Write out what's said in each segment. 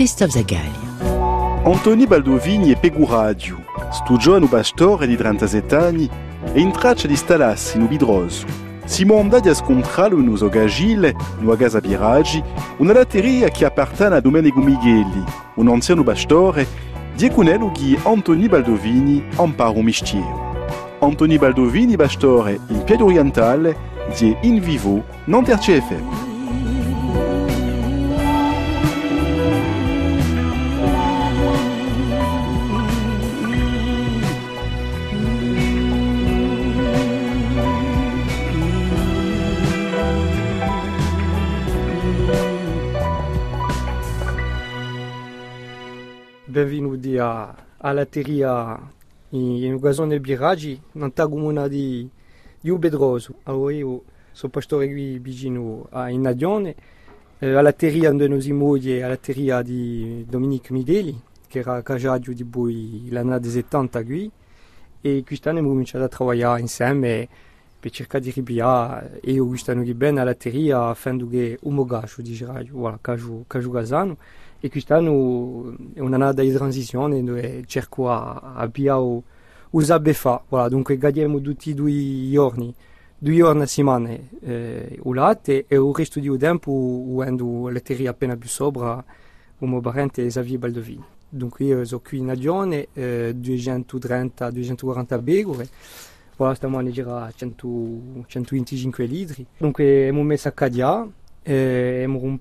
Christophe Zagaglia. Antoni Baldovini e Pegu Radio, studiò no Bastore di 37 anni e in traccia di stalassi no Bidroso. Siamo andati a scontrare in uso Gagile, no Agasa Biragi, una latteria che appartiene a Domenico Mighelli, un anziano bastore, di cunello che Antoni Baldovini amparo mistiero. Antoni Baldovini bastore in piede orientale, di in vivo, non FM. Benvenuti a, alla teria in occasione del Biraggi, non comune di, di Ubedroso. Allora io sono pastore qui vicino a Innadione, eh, alla teria dove noi siamo alla teria di Dominique Migheli, che era casaggio di voi l'anno del 70 qui, e quest'anno abbiamo cominciato a lavorare insieme per cercare di ripiare e io quest'anno bene alla teria affinché che un mogaggio di giraggio, voilà, caso, caso casano. E quest'anno è un'annata di transizione dove cerco a, a piare usare fa. Voilà, dunque gadiamo tutti i due giorni, due giorni a settimana eh, o latte e il resto di tempo quando la terra appena più sopra il mio parente Xavier Baldovini. Dunque io sono qui in agione, eh, 230-240 begore, voilà, stiamo a gira 100, 125 litri. Dunque abbiamo messo a cadiare eh, abbiamo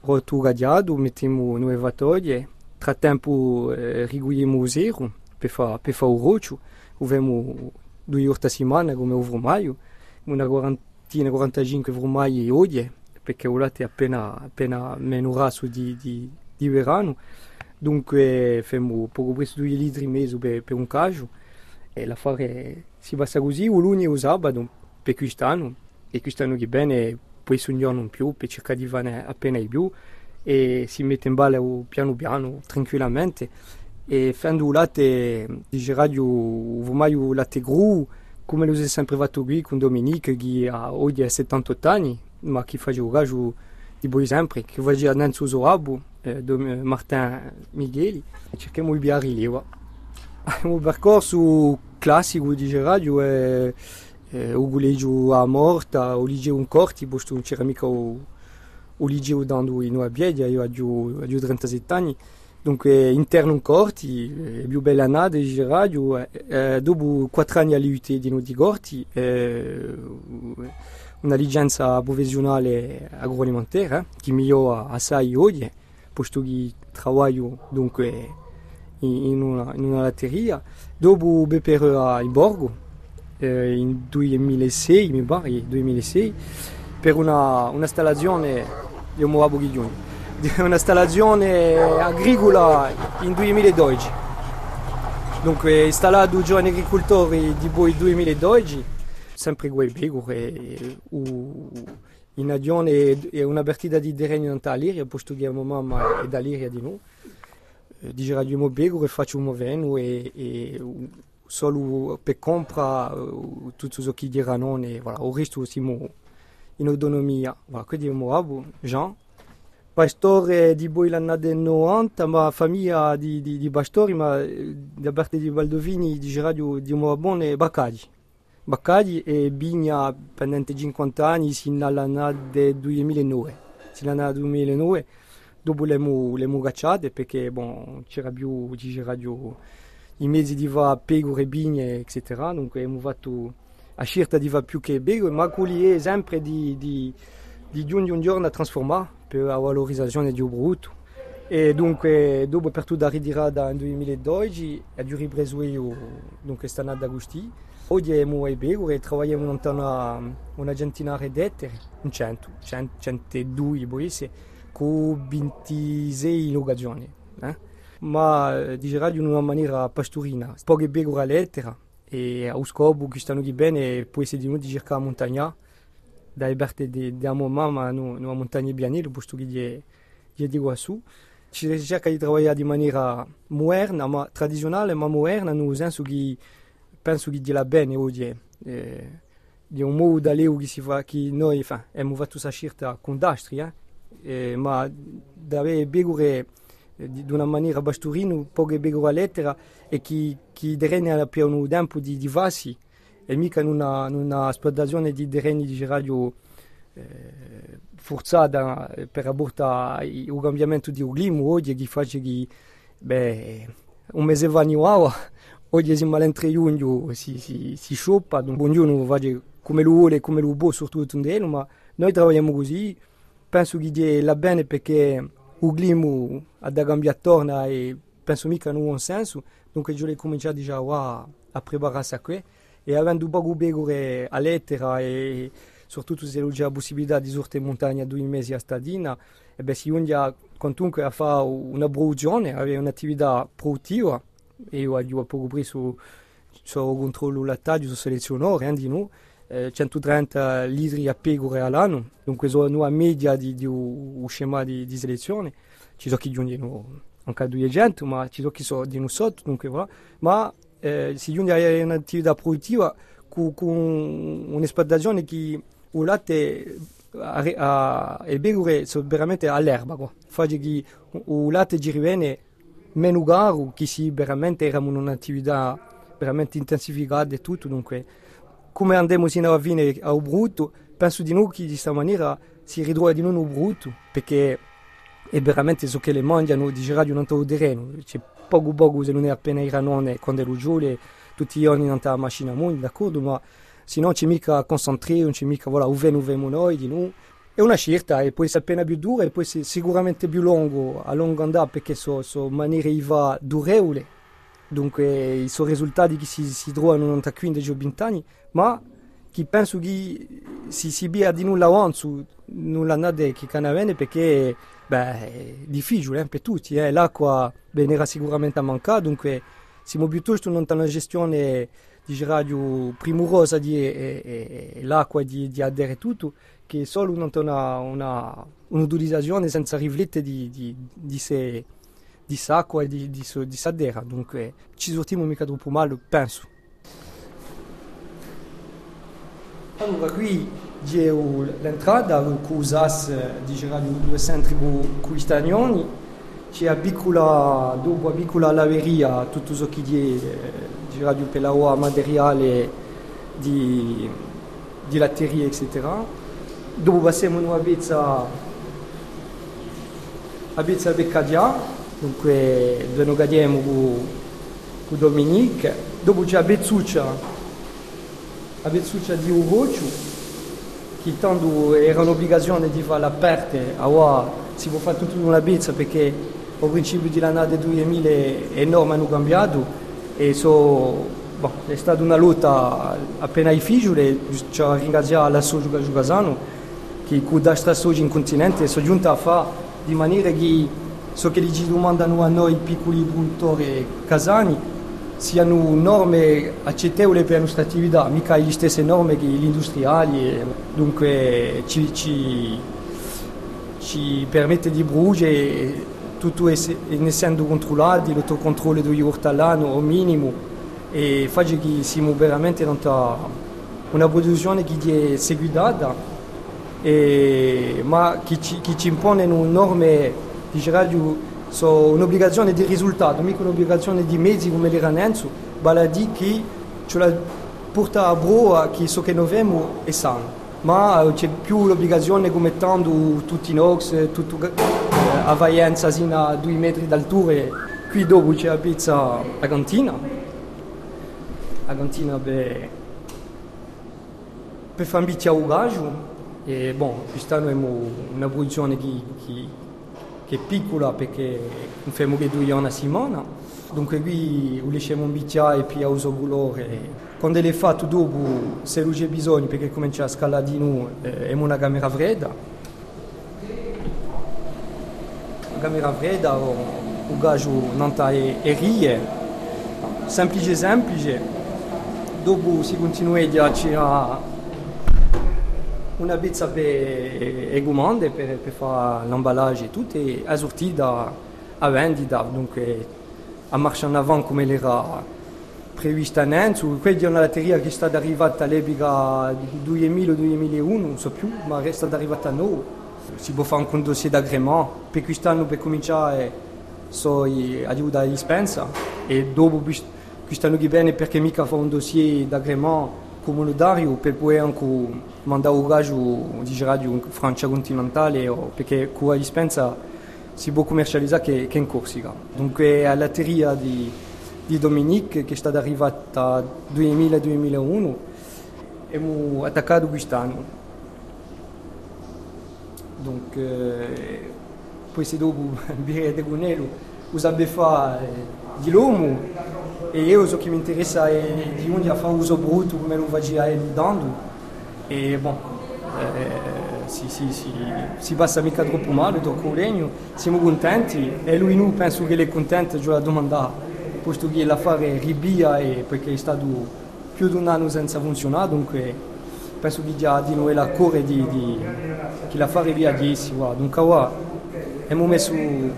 roturato, mettiamo nuove toglie, tra tempo eh, riguiamo il zero per fare fa il roccio, abbiamo due ore a settimana come il formaggio, una quarantina, 45 formaggi oggi, perché il latte è appena, appena meno raso di, di, di verano, dunque facciamo poco presto 2 litri e mezzo per, per un caso e l'affare si passa così, il lunedì e il sabato per quest'anno e quest'anno che bene poi su un più per cercare di fare appena di più e si mette in ballo piano piano, tranquillamente e facendo latte latte gru come lo si è sempre fatto qui con Dominique che ha oggi 78 anni ma che fa giocare di sempre che va rabo eh, Martin Micheli e cerchiamo di lì un percorso classico di radio è eh, o golejo a morta, o ligeu un corti, posto non c'era mica o, ligeu dando in una biedia, io ho 37 anni, dunque interno un corti, è più bella nada di radio, eh, dopo 4 anni all'IUT di noi di corti, eh, una licenza professionale agroalimentare eh, che migliora assai oggi, posto che lavoro dunque in una, in una latteria, dopo BPR in Borgo, eh, in 2006, mi pare, 2006, per una, un'installazione di un nuovo Ghiglioni, un'installazione agricola in 2012. Dunque, installato giovani agricoltori di poi 2012, sempre quei pecore, in agione è una partita di terreno in Liria, posto che mamma è da Liria di noi. Di Radio Mobego e faccio un moveno e, e solo per compra tutto ciò che diranno e voilà, il resto siamo in autonomia. Voilà, quindi bravo Jean? Pastore di poi l'anno del 90, ma famiglia di, di, di pastori, ma da parte di Valdovini di Radio di Morabone Baccadi. Baccadi e Bigna pendente 50 anni sino all'anno del 2009. Sino all'anno 2009, dopo le abbiamo cacciate perché bon, c'era più di radio i mesi di va pecore, bigne, eccetera. Dunque abbiamo fatto a scelta di va più che pecore, ma quelli è sempre di, di, di un giorno a trasformare per la valorizzazione di un brutto. E dunque, dopo per tutta la ritirata nel 2012, ho ripreso io, dunque sta anno d'agosto. Oggi abbiamo i pecore e lavoriamo in una, una centinaia di ettari, un cento, cento, 102 con 26 locazioni. Eh? Ma eh, dirà in una maniera pastorina. Poche pecore all'ettera e a scopo che stanno bene può essere di noi di cercare la montagna dai parte di, di mamma ma no, una montagna bianile posto che è, è di qua su. Ci cerca di lavorare di maniera moderna ma tradizionale ma moderna nel senso che penso che gira bene oggi eh, di un modo da leo che si fa che noi abbiamo fatto questa scelta con Dastri eh, eh, ma da avere pecore di una maniera basturino, poche begora lettera e chi, chi derene per un tempo di, di vasi e mica in una, in una esplotazione di terreni di radio eh, forzata per abortare il cambiamento di clima oggi che fa che beh, un mese va in oggi siamo all'entre giugno si, si, si scioppa ognuno va come lo vuole come lo può soprattutto in ma noi lavoriamo così penso che la bene perché il clima da cambiare attorno e penso mica in un senso. Dunque ho cominciato già a, a prepararsi a questo e avendo poco begore a lettera e soprattutto se c'è la possibilità di sorte in montagna due mesi a stadina e beh si unia comunque a fare una produzione avere un'attività produttiva e io ho poco preso sul controllo lattaggio su selezionore di noi eh, 130 litri a pecore all'anno dunque sono una media di, di un schema di, di selezione ci sono chi giungono anche 200 ma ci sono chi sono di noi sotto dunque voilà. ma eh, si giunge a un'attività produttiva con, con un'esplotazione che il latte e begure sono veramente all'erba. Fa il latte ci riviene meno caro che si veramente era un'attività veramente intensificata e tutto. Dunque, come andiamo sino alla fine a brutto, penso di noi che di questa maniera si ritrova di noi brutto, perché è veramente so che le mangiano di radio non trovo terreno. C'è poco poco se non è appena i ranone quando ero giovane tutti i giorni non la macchina molto d'accordo? Ma se non c'è mica concentrare non c'è mica voilà uve uve noi di noi. È una scelta e poi è appena più dura e poi è sicuramente più lungo a lungo andare perché sono so maniere va durevole dunque i suoi risultati che si, si trovano da 15 o 20 anni ma che penso che si, si bia di nulla avanti nulla nade che canavene perché beh, è difficile eh, per tutti. Eh. L'acqua verrà sicuramente a mancare, dunque siamo piuttosto non una gestione di radio primorosa di e, e, l'acqua di, di adere tutto, che solo una, una, un'utilizzazione senza riflettere di, di, di sé di sacco e di, di, di sadera, dunque ci sortiamo mica troppo male, penso. Allora, qui c'è l'entrata che usasse diciamo, due centri cristiani, c'è la piccola, dopo la piccola laveria, tutto ciò che è diciamo, per la materiale di, di latteria, eccetera. Dopo passiamo una pezza, la pezza beccadia, dunque dove noi gadiamo con, Dominique. Dopo c'è la pezzuccia a Bezzuccia di Urocio, che tanto era un'obbligazione di fare l'aperta, allora si può fare tutto in una bezza perché al principio dell'anno 2000 le norme hanno cambiato e so, boh, è stata una lotta appena ai figli, ci ha ringraziato la Soggio Giugasano che con questa Soggio in continente sono giunta a fare di maniera che so che ci domandano a noi piccoli produttori casani siano norme accettevoli per la nostra attività, mica le stesse norme che gli industriali, dunque ci, ci, ci permette di bruciare tutto essendo controllati, l'autocontrollo degli ortolani al minimo e fa che siamo veramente in una produzione che è seguita ma che ci, che ci impone norme di radio so un'obbligazione di risultato, mica un'obbligazione di mezzi come l'Iranenzo, vale a dire che ce la porta a broa che so che noi abbiamo è sano. Ma c'è più l'obbligazione come tanto tutti i nox, tutto eh, a valenza sino a due metri d'altura. Qui dopo c'è la pizza a cantina. A cantina beh, per fare un bicchiere e bon, quest'anno abbiamo una produzione che che è piccola perché facciamo che due anni a settimana. Dunque qui lasciamo un bicchiere e uso colore. Quando l'è fatto dopo, se non c'è bisogno perché comincia a scalare di noi, eh, è una camera fredda. La camera fredda, il gaggio non è, è rie, semplice semplice. Dopo si continua a c'era una pizza per le comande, per, per fare l'emballage e tutto, e assortita a vendita, dunque a marcia in avanti come era previsto all'inizio. Quella è una latteria che è stata arrivata all'epoca 2000-2001, non so più, ma è stata arrivata a noi. Si può fare un dossier d'agrément, per quest'anno per cominciare so aiuta a dispensa e dopo questa non bene perché mica fa un dossier d'agrément comunitario per poi anche mandare un raggio di radio Francia continentale perché con la dispensa si può commercializzare che, che in Corsica. Dunque alla teoria di, di Dominique che è stata arrivata nel 2000-2001 abbiamo attaccato quest'anno. Donc, eh, poi se dopo birre di Gunello usare fare di l'uomo e io o che mi interessa è di onde fa uso bruto, como não vai girar ele dando. E, bom, é, eh, si, se, se, se passa mica troppo male, tocco legno, siamo contenti e lui non penso che è contento, già la domanda, posto che l'affare ribia e perché è stato più di un anno senza funzionare, dunque penso che già di noi la core di, di che la fare via 10 qua. dunque qua abbiamo messo un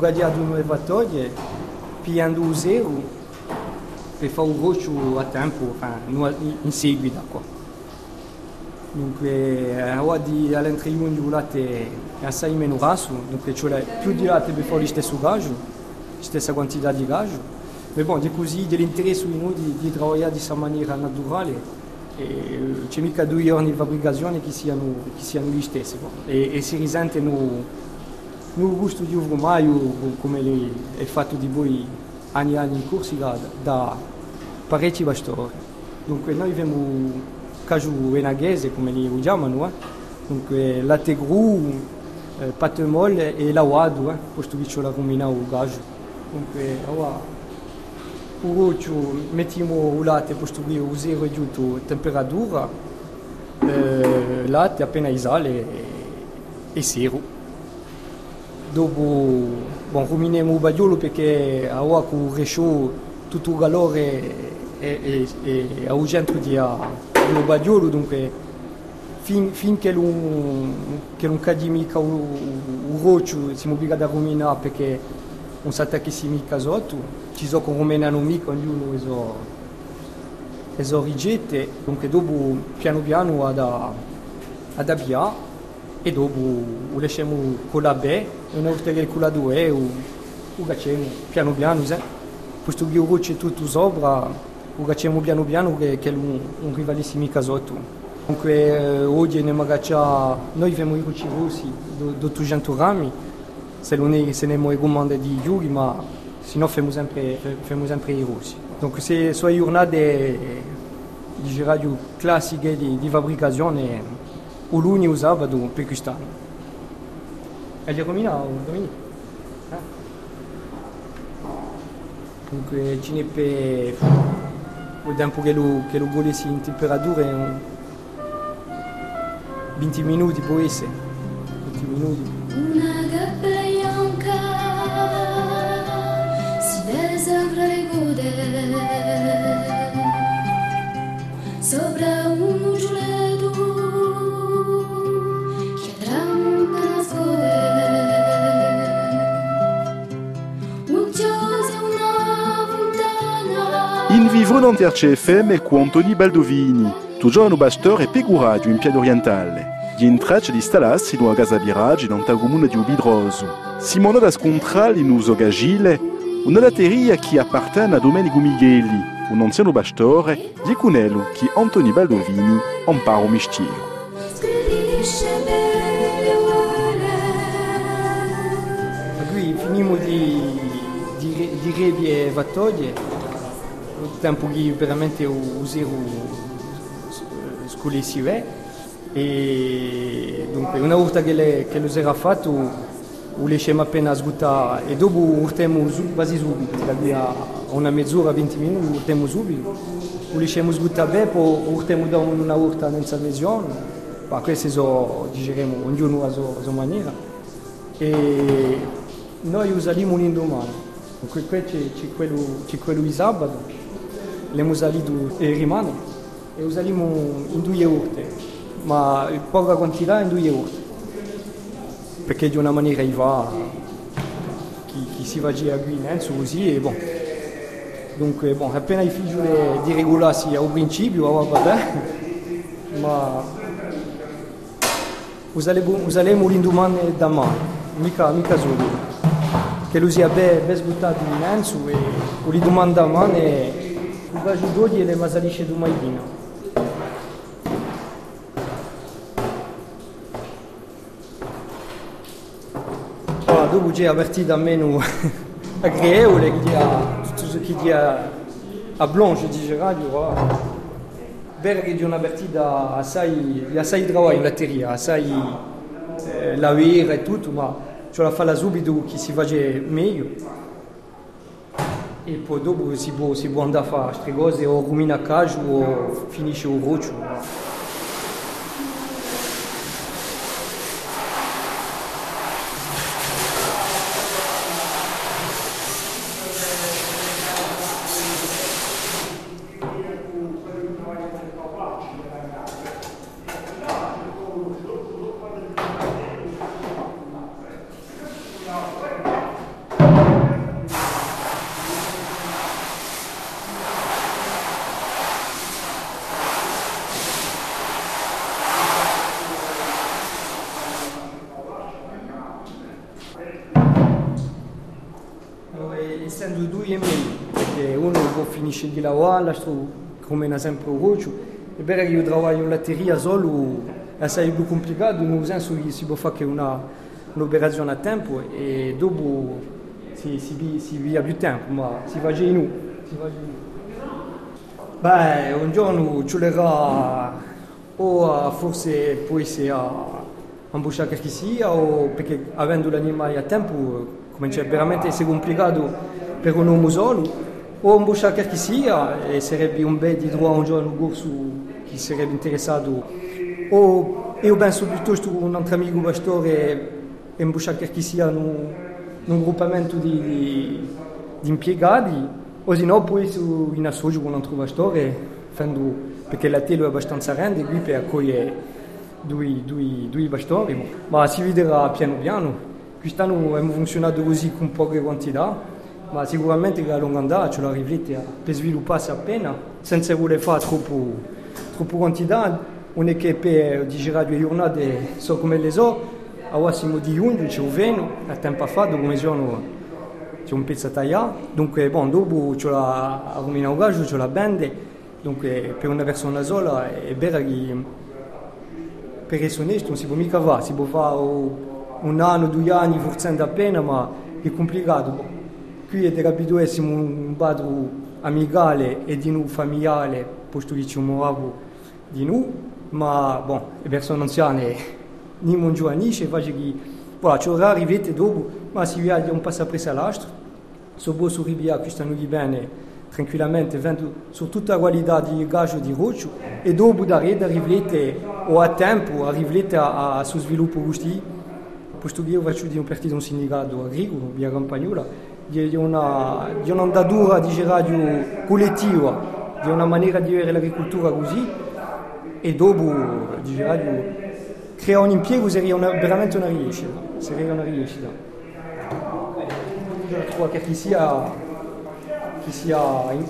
gagliardo nuovo e pigliando zero يفوقوش tempo in seguito qua. Dunque, eh, ora di all'entrione di latte è assai meno raso, dunque cioè più di latte per fare lo stesso gaggio, stessa quantità di gaggio. Ma bon, di così dell'interesse di noi di, di lavorare in questa maniera naturale e c'è mica due giorni di fabbricazione che siano, che siano gli stessi bon. e, e, si risente nel, nel gusto di uovo come è fatto di voi anni e anni in corsi da, da parecchi pastori. Dunque noi enaghese come li eh? dunque gru, eh, patte molle e l'awadu, eh? posto che c'è la o gaggio. Dunque, mettiamo il latte posto che o zero giunto temperatura, eh, latte appena isale e, e zero. Dopo, bon, ruminiamo il bagliolo perché ora con il tutto il calore e, e, e a centro di, di Bagliolo, dunque fin, finché non, che non cade mica un, roccio siamo obbligati a ruminare perché non sa che si mica sotto, ci sono con ruminano mica, ognuno è so rigette, dunque dopo piano piano ad, ad avviare e dopo lo lasciamo con la B, e una volta che con la 2 lo facciamo piano piano, questo che il roccio è tutto sopra facciamo piano piano che, che un, un rivalissimo casotto. Comunque eh, oggi ne magaccia, noi abbiamo i rucci rossi di 800 grammi, se non è, se ne comande di ma sempre, sempre i rossi. Donc se sono giornate di radio classiche di, di o? Eh? Dunque Vediamo che lo, che lo golessi in temperatura in 20 minuti può essere. 20 minuti. Dans RCFM con Antoni Baldovini, toujours bastor e peguraggio in piede orientale. Gli intracce di stalassi in una casa biraggi in un comune di Ubidroso. Simona da scontrale in uso gagile, una latteria che appartiene a Domenico Migheli, un anziano bastore, di Cunello che Antoni Baldovini impara un mestiere. Qui finimo di, di, di e vattoglie tempo che veramente usare scolessive e dunque una volta che, le, che lo era fatto lo lasciamo appena sgutta e dopo urtiamo quasi subito da una mezz'ora, 20 minuti urtiamo subito. Lo lasciamo sgutta bene poi urtiamo da una volta senza lesione ma questo so, digeriamo ognuno a sua maniera. E noi usiamo l'indomani. Qui c'è, quello, quello di sabato. le musalidu e rimane e usalimo in due urte, ma poca quantità in due urte, perché di una maniera va, chi, chi si va a qui in così e bon. Dunque, bon, appena i figli di regolarsi al principio, va bene, ma usalemo, usalemo l'indomani da mano, mica, mica solo. che lui sia ben, ben sbuttato in mezzo e gli domanda a me e va giù e le masalisce di Maidina. Voilà, dopo c'è avvertito almeno agréable qui a tout ce qui dit à, à Blanche di radio voilà. Berg di una avvertita assai, assai lavoro in latteria, assai eh, lavare e tutto, ma ce la fa subito che si faccia meglio. E poi dopo si può, si può andare a fare queste cose o rumina a casa o finisce il roccio. Di lavorare, l'altro come sempre un roccio. È vero che io lavoro in latteria solo, è assai più complicato, nel senso che si può fare una, un'operazione a tempo e dopo si, si, si via più tempo, ma si va U. Beh, un giorno ci vorrà o forse può essere a imbusciare che sia, o perché avendo l'animale a tempo comincia veramente a essere complicato per un uomo solo o un busciaker che sia e sarebbe un bel di droit un giorno corso che sarebbe interessato. O io penso piuttosto un altro amico pastore e un busciaker che sia in un gruppamento di, di, di impiegati o se no poi su in associo con un altro pastore fendo, perché la telo è abbastanza grande qui per accogliere due, due, due pastori. Ma si vedrà piano piano. Quest'anno abbiamo funzionato così con poche quantità ma sicuramente che a lungo andare ce la riflette per svilupparsi appena, senza voler fare troppo, troppo quantità, che per girare due giornate so come le so, a prossimo di 11 c'è un veno, a tempo fa, come giorno c'è un pezzo tagliato, dunque bon, dopo c'è la rumina ugaggio, c'è la bende, dunque per una persona sola è vero che per essere onesto non si può mica fare, si può fare un anno, due anni, forse appena, ma è complicato qui è abituassimo un quadro amicale e di noi familiare, posto che ci muoviamo di noi, ma bon, le persone anziane non mangiano e faccio che voilà, ci vorrà arrivare dopo, ma si viaggia un passo presso all'altro, se posso arrivare a questa noi bene tranquillamente, vendo su tutta la qualità di gaggio di roccio e dopo da rete arrivate o a tempo arrivate a, a, su sviluppo gusti, posto che io faccio di un partito un sindacato agricolo, via Campagnola, di una, di un'ondatura di radio collettiva, di una maniera di vedere l'agricoltura così. E dopo di radio creare un impiego sarebbe veramente una riuscita, sarebbe una riuscita. Trovo che chi sia, chi sia, in,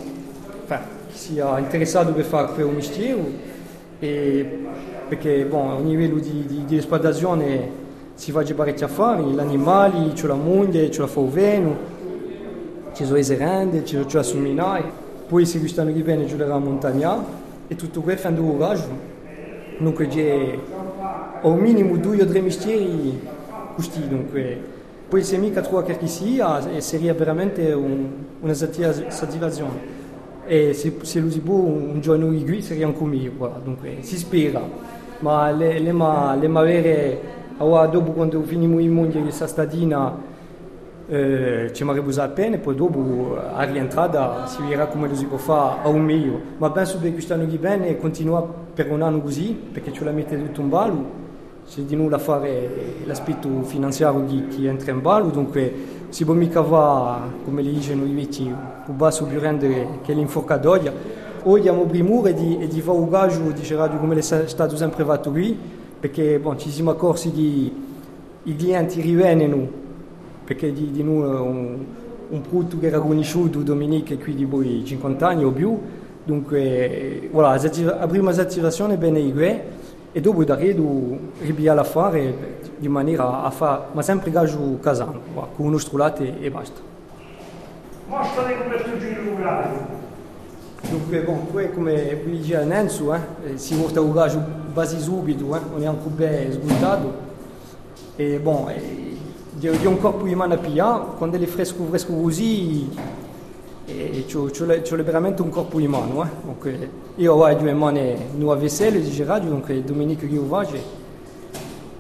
chi sia interessato per fare per mestiere e perché bon, a livello di, di, di esploitazione si fa già parecchi affari, gli animali, c'è la moglie, c'è la fauveno, ci sono i serende, ci sono i minai, poi si gustano che bene giù la montagna e tutto questo fanno un coraggio. Dunque c'è al minimo due o tre mestieri così, dunque poi se mica trova che sia sarebbe veramente un, una soddisfazione e se, se lo si può un giorno qui sarebbe anche meglio, voilà. dunque si spera, ma le, le, ma, le ma vere, dopo quando finiamo in mondo questa stadina ci avrebbe appena e poi dopo a rientrata si vedrà come lo si può fare a un meglio ma penso che quest'anno di bene continua per un anno così perché ce la mette tutto in ballo c'è di nulla a fare l'aspetto finanziario che, che entra in ballo dunque si può mica fare come le dicono i vecchi un basso più grande che l'inforcadoia o abbiamo primore di, di fare un gaggio di Gerardo come è stato sempre fatto qui perché bon, ci siamo accorsi che i clienti rivengono perché di, di noi un, un prodotto che era conosciuto Dominique qui di voi 50 anni o più, dunque voilà, la prima attivazione è bene qui e dopo da redo ribiare a fare di maniera a fare, ma sempre gaggio casano, con uno strulato e basta. Mostrami come tu giri Dunque, bon, poi come dice Nenzo, eh, si porta un gaggio quasi subito, eh, non è anche ben sbuttato. E bon, e, di, di un corpo di mano a pigliare, quando è fresco fresco così, e c'ho veramente un corpo di mano. Eh. Donc, io ho due mani nuove veselle di dunque domenica che io vado.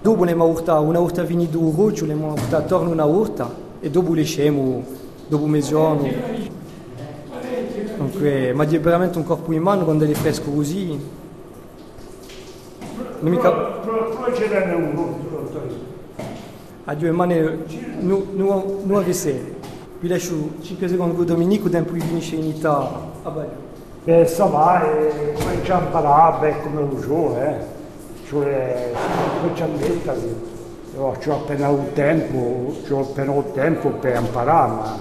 Dopo ne urta, una urta vini du roccio, ne urta attorno una urta, e dopo le scemo, dopo mezzogiorno. Dunque, ma di veramente un corpo in mano quando è fresco così. Non mi capisco. Poi ce n'è uno. A due mani, nuove veselle. Puis lascio 5 secondi con Domenico, tempo finisce in Italia a Baglio. Beh, sta va, e comincia a imparare come un gioco, eh. Cioè, specialmente, io ho appena un tempo, ho appena un tempo per imparare, ma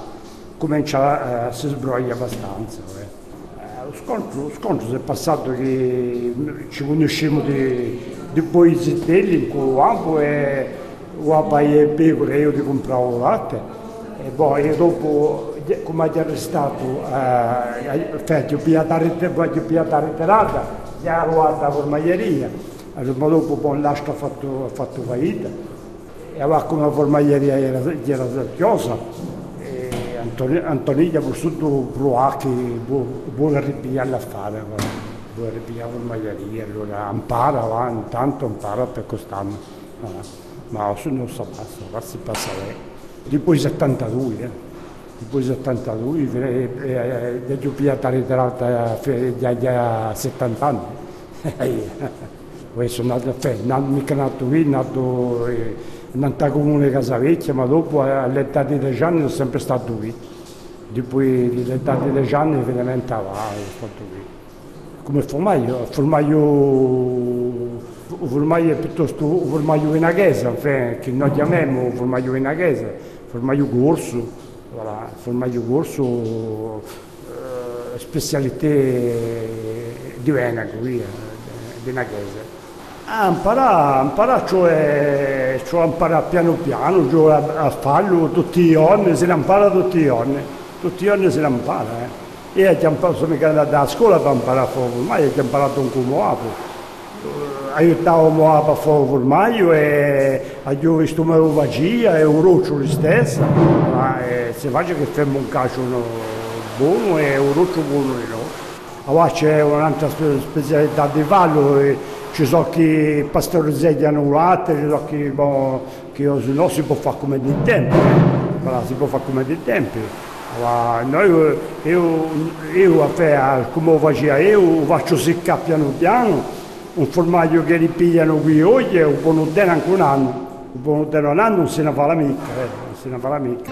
comincia a si sbroglia abbastanza. Eh. Eh, lo, scontro, lo scontro si è passato che ci conosciamo di, di poesie in quel campo e ho paio pecore io ti compravo latte e poi dopo, come ha arrestato, eh, ti pigliato la ritirata, gli ha ruota la formaglieria, ma dopo poi l'asta ha fatto, fatto faida, e aveva come la formaglieria era, era chiusa, e Antoniglia ha vissuto provato che vuole ripigliare l'affare, vuole ripigliare la formaglieria, allora impara, va, intanto impara per quest'anno, ma non so passa, si passa lei poi 72, eh. poi 72, eh, eh, eh, la ritirata da 70 anni. Poi sono nato, cioè, nato, mica nato qui, nato eh, in un comune Casavecchia, ma dopo all'età di 10 anni sono sempre stato qui. Dopo all'età di 10 anni veramente va, sono stato qui. Come formaio, formaio, formaio piuttosto formaio in chiesa, che noi chiamiamo formaio in chiesa formaggio corso, voilà, formaggio corso, eh, specialità di Veneto, qui, eh, di Naghese. A imparare, imparare cioè, cioè imparare piano piano, cioè a, a farlo tutti i giorni, se ne impara tutti i giorni, tutti i giorni se ne. Eh. Io sono andato a scuola per imparare a fare ormai ho imparato un come aiutavamo a fare formaggio e visto una vagia e un roccio stesso, ma eh, si fa che facciamo un calcio buono e un roccio buono di noi. Allora c'è un'altra specialità di vallo, e ci sono chi pastorizzano un latte, ci sono chi, bon, che no, si può fare come di tempo, eh. si può fare come di tempo. Allora, noi, io, io, come facevo io, faccio seccare piano piano, un formaggio che ripigliano qui oggi è un buon anche un anno, un buon un anno non se ne fa la mica, eh, non se ne fa la mica.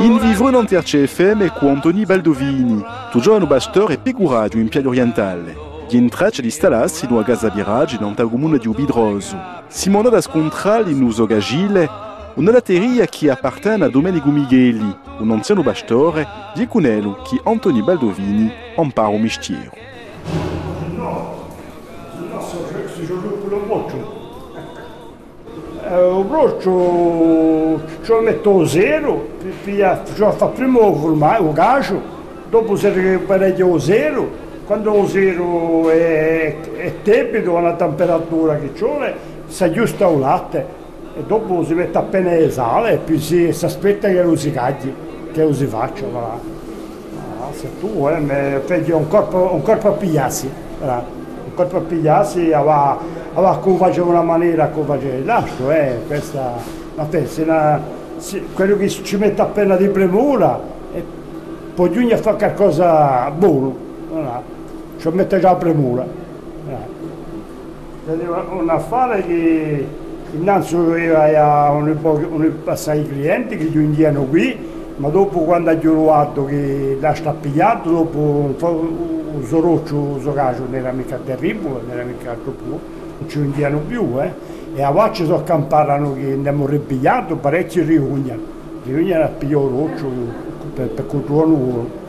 In vivre in TRCFM con Antoni Baldovini, tu giovane bastor e pecuraggio in Piaggio Orientale. Gli intracci di stalassi in una casa biraggi in un comune di Ubidroso. Simona da scontrali in uso gagile una latteria che appartiene a Domenico Migheli, un anziano bastore, di Cunello che Antoni Baldovini impara un mestiere. Il broccio ci ho messo zero, ci ho fatto prima il gaggio, dopo si recupera o zero, quando lo zero è, è tepido, a una temperatura che c'è, si aggiusta il latte e dopo si mette appena le sale e poi si, si aspetta che lo si cagli, che lo si faccia. Ah, se tu eh, fai un corpo, un corpo a pigliarsi, voilà. un corpo a pigliarsi, aveva, aveva come faceva una maniera, come faceva l'altro, eh, questa, ma pensi, una, si, quello che ci mette appena di premura e poi a fare qualcosa buono, voilà. ci mette già la premura. Voilà. Un affare che Innanzitutto un, passare i clienti che gli indiano qui, ma dopo quando ha trovato che l'ha stappiato, dopo un soroccio, un socacio non era mica terribile, non era mica troppo, non ci indiano più, eh. E a volte sono accampano che abbiamo ripigliato parecchi riunioni, riunioni a pigliare roccio per, per cultura nuova.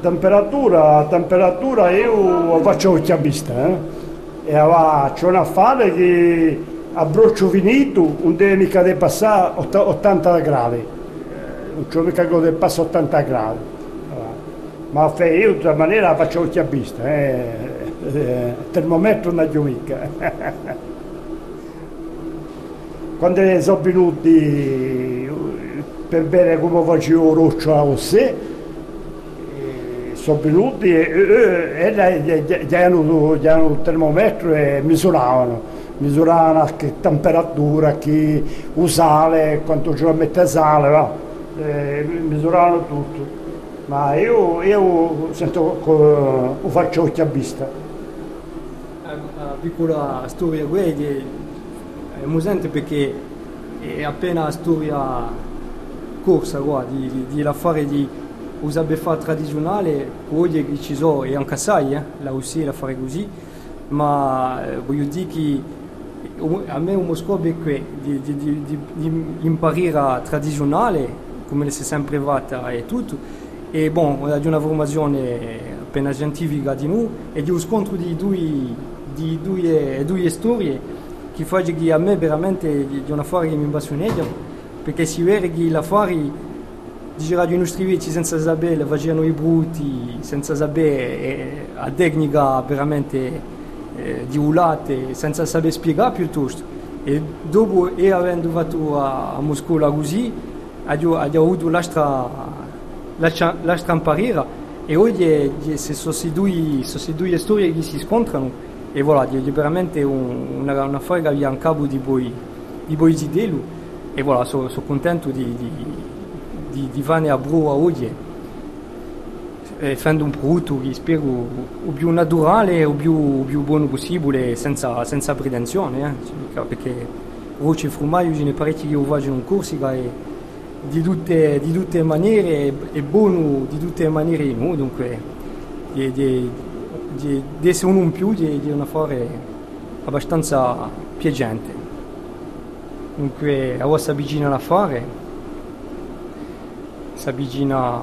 Temperatura, temperatura io faccio occhiavista, eh? E c'è un affare che a broccio finito non deve mica passare 80 gradi, non c'è mica che passa 80 gradi, ma io di questa maniera faccio occhiavista, eh? eh, termometro non ho mica. Quando sono venuti per bere come facevo roccia a sé, sono venuti e, e, hanno il termometro e misuravano, misuravano che temperatura, che usale, quanto ci mette sale, va. E misuravano tutto. Ma io, io sento lo faccio occhio a vista. Una piccola storia quella è amusante perché è appena storia corsa qua, di, di, di l'affare di usa beffa tradizionale, oggi ci sono, e anche sai, eh, là aussi la fare così, ma eh, voglio dire che a me un scopo è di, di, di, di, imparare tradizionale, come si è sempre fatta e tutto, e bon, ho una formazione appena scientifica di noi e di un scontro di due, di due, due storie che fa che a me veramente di una affare che mi appassiona, perché si vede che l'affare girare i nostri vici senza sapere, facevano i brutti, senza sapere eh, a tecnica veramente eh, di ulate, senza sapere spiegare piuttosto. E dopo, e avendo fatto a, a Moscola così, ho, avuto l'altra, l'altra imparare e oggi sono due storie che si scontrano e voilà, è veramente un, una, una affare che abbiamo a capo di voi, di voi di e voilà, sono so contento di, di di, di fare a brua oggi e fare un prodotto che spero il più naturale e il più, buono possibile senza, senza pretensione eh? perché rocce e formaggio ce ne parecchi che io faccio in corsica e di tutte, di tutte le maniere è buono di tutte le maniere no? dunque di essere uno in più di, di un affare abbastanza piacente dunque a vostra vicina l'affare si avvicina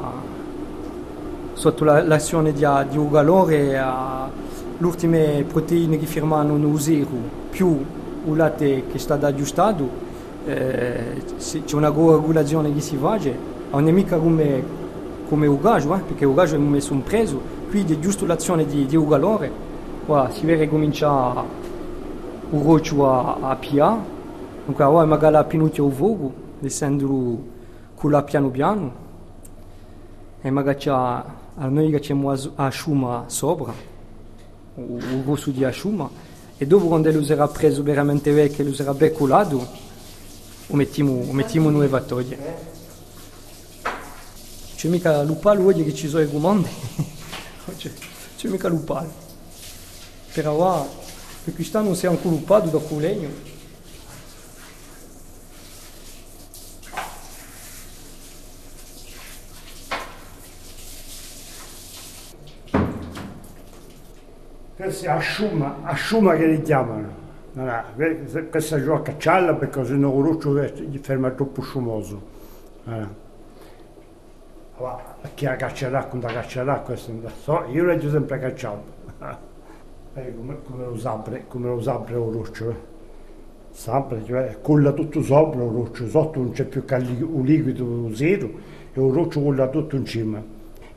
sotto l'azione di, di un valore alle ultime proteine che firmano un zero più il latte che è stato aggiustato eh, c'è una regolazione che si fa non è mica come, come il gaggio eh, perché il gaggio è messo un preso quindi è giusto l'azione di, di un voilà, si vede comincia il roccio a, a pia dunque ora magari a pinuccia il vogo essendo con piano piano e magari c'è noi che c'è a sciuma sopra, un rosso di asciuma, e dopo quando lo sarà preso veramente vecchio e lo sarà beccolato, lo mettiamo, lo mettiamo in evattorie. C'è mica l'upalo oggi che ci sono i comandi, c'è, c'è mica l'upalo. Però per quest'anno si è ancora lupato dopo legno. Questi asciuma, asciuma che li chiamano. Non è, questa giù a cacciarla perché se no Ruccio gli ferma troppo sciumoso. Eh. Allora, chi ha caccerà, quando caccerà, questo non so, io l'ho sempre cacciato. Eh, come, come, lo sempre, come lo sempre. Eh. Cioè, colla tutto sopra il Ruccio, sotto non c'è più che un liquido zero e il Ruccio colla tutto in cima.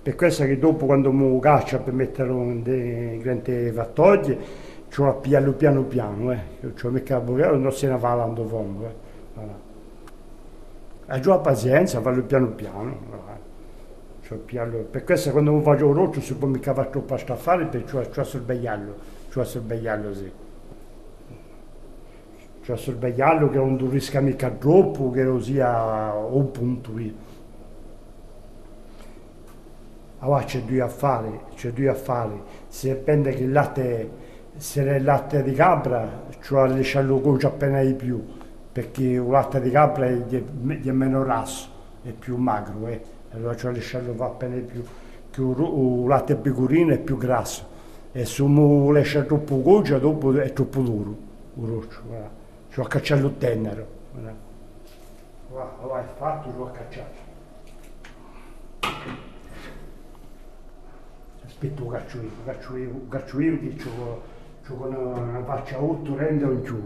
Per questo che dopo quando mi caccia per metterlo in dei grandi fattoggi, ci ho piano piano piano, eh. ci ho messo a non se ne va andando fondo. Eh. Voilà. E giù pazienza, farlo piano piano. Piano. Per questo quando faccio roccio si può mica fare troppo a fare perché ci ho sorvegliarlo, ci ho sorvegliarlo sì. Ci ho sorvegliarlo che non durisca mica troppo, che non sia un punto. Allora c'è due affari, c'è due affari, se dipende che il latte, se è il latte di capra, cioè lasciarlo cuoce appena di più, perché il latte di capra è, è, meno raso, è più magro, eh? allora cioè lasciarlo appena di più, che il, latte pecorino è più grasso, e se uno lascia troppo cuoce dopo è troppo duro, il roccio, guarda. cioè cacciarlo il tenero, guarda. Guarda, è fatto, lo cacciato. Aspetto cacciuio, cacciuio, cacciuio che c'ho con una faccia 8 rende o giù.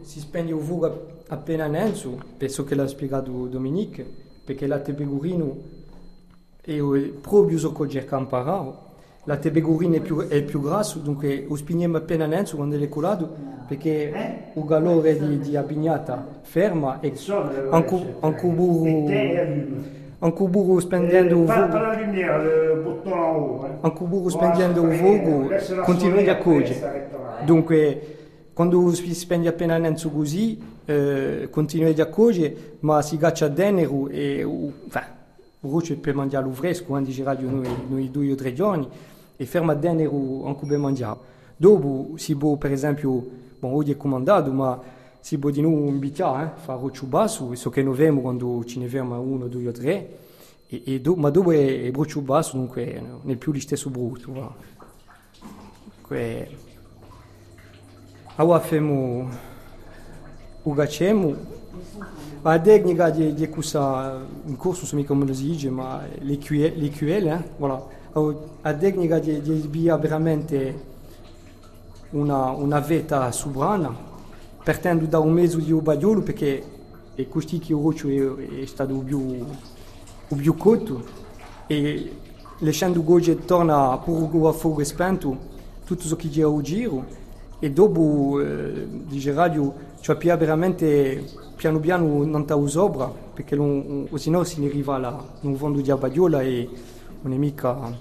Si spende un fuga appena Nenzo, penso che l'ha spiegato Dominique, perché la Tebegurino è proprio ciò che cerca imparare. La Tebegurino è più, è più grasso, dunque lo spiniamo appena Nenzo quando è colato, perché il calore di, di abbignata ferma e anche un burro anche burro spendendo un fuoco anche burro spendendo un fuoco continua a cogliere dunque quando si spende appena Nenzo così eh, continua a cogliere ma si gaccia dentro e enfin, Ruccio per mangiare fresco quando dirà noi, noi due o tre giorni e ferma dentro anche per mangiare. Dopo si può per esempio bon, oggi è comandato ma si può di nuovo invitare, eh, fare il basso, so che noi vediamo quando ce ne ferma uno, due o tre, e, e do, ma dove è, è brutto basso, dunque non è più lo stesso brutto. Va. Que... Allora facciamo, facciamo, la tecnica di, di questa, in corso, non so come lo si dice, ma le QL eh, voilà. la tecnica di, di sbia veramente una, una vetta sovrana, partendo da un mezzo di Ubadiolo perché è così che il roccio è, è stato più, più cotto e lasciando gogge torna pure a fuoco spento tutto ciò che c'è a giro. E dopo eh, dice radio cioè più veramente piano piano non sta sopra perché non, o se no si arriva là non fondo di Abadiola e non è mica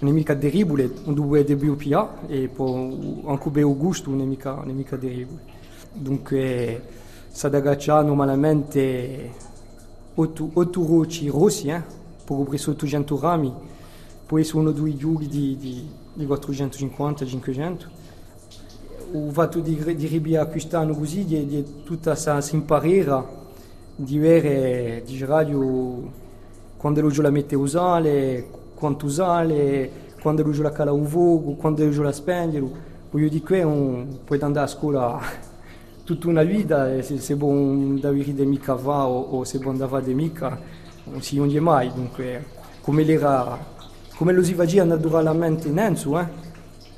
non è mica terribile, on dove debut pia e poi anche per gusto non è mica, non è mica terribile. Dunque, Sadagacha normalmente 8, 8 roci rossi, eh, per presso 800 rami, poi sono due giughi di, di, di 450-500. Il fatto di, di arrivare a quest'anno così, di, di tutta questa imparare, di vedere di radio quando lo la mette usare, quando lui la cala vogo, quando lui la spendere. Voglio dire un, puoi andare a scuola tutta una vita e se, se buon da avere mica va o, o se buon da va de mica non si non mai. Dunque, come l'era, come lo si va naturalmente in Enzo, eh?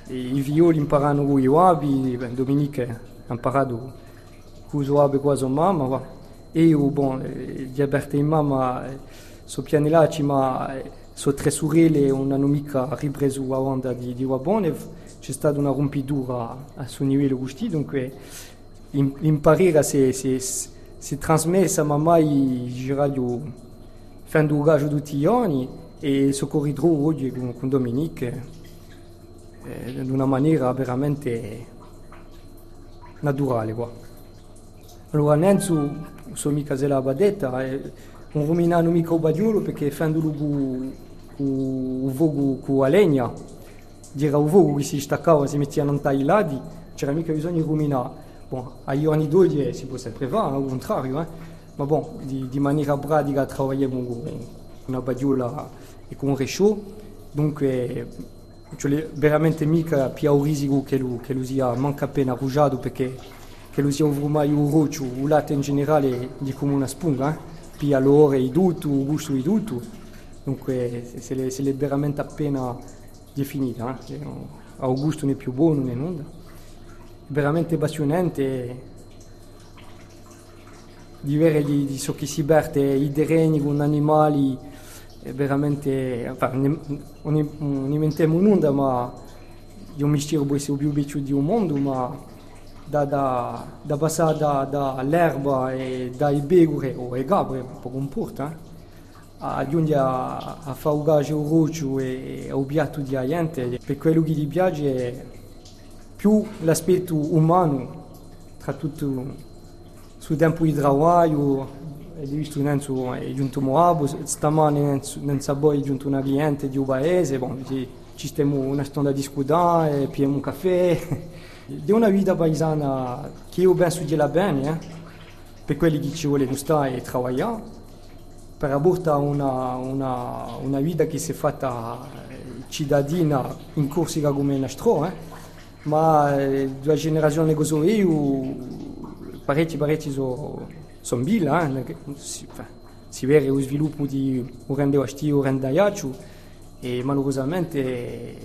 E I violi imparano i wabi, Dominique ha imparato con i wabi quasi mamma, va. E io, bon, eh, di aperta in mamma, eh, so pianelacci, ma eh, so tre sorelle non hanno mica ripreso la onda di, di Wabon c'è stata una rompidura a suo livello gusti, dunque imparare se, se, se trasmessa ma mai girato facendo un gaggio tutti gli anni e soccorridro oggi con, con Dominique eh, in una maniera veramente naturale qua. Allora Nenzo, sono mica se l'ha detta, eh, un ruminano mica ubadiolo perché facendo o vogo con a legna, dire o vogo che si c'era mica bisogno di ruminare. Bon, agli anni d'oggi si può sempre fare, al contrario, eh? ma bon, di, di maniera pratica lavoriamo con una badiola e con un resciò, dunque cioè, veramente mica più risico che lo, che lo sia manca appena rugiato perché che lo sia un roccio, un latte in generale di come una sponga, eh? più il dunque se l'è, se l'è veramente appena definita, eh? ha un gusto né più buono né nulla. Veramente appassionante di vedere di, di so che si berte i terreni con animali è veramente non inventiamo nulla ma di un mistero può essere più piaciuto di un mondo ma da, da, da passare dall'erba e dai begure o ai gabre poco importa eh? A giungere a, a fare un rocio e un piatto di gente, per quello che gli piace è più l'aspetto umano, tra tutto sul tempo di lavoro, e visto Nenzo è giunto Moabo, stamane nel sabore è giunto una cliente di un paese, bon, ci, ci stiamo una stonda di scudare, pigliamo un caffè, di una vita paesana che io penso di la bene, eh? per quelli che ci vogliono stare e lavorare per aborta una, una, una, vita che si è fatta eh, cittadina in Corsica come nostro, eh? ma eh, due generazioni così io, parecchi parecchi sono son billa, eh? si, si, vede lo sviluppo di un rende ostio, un rende aiaccio, e malorosamente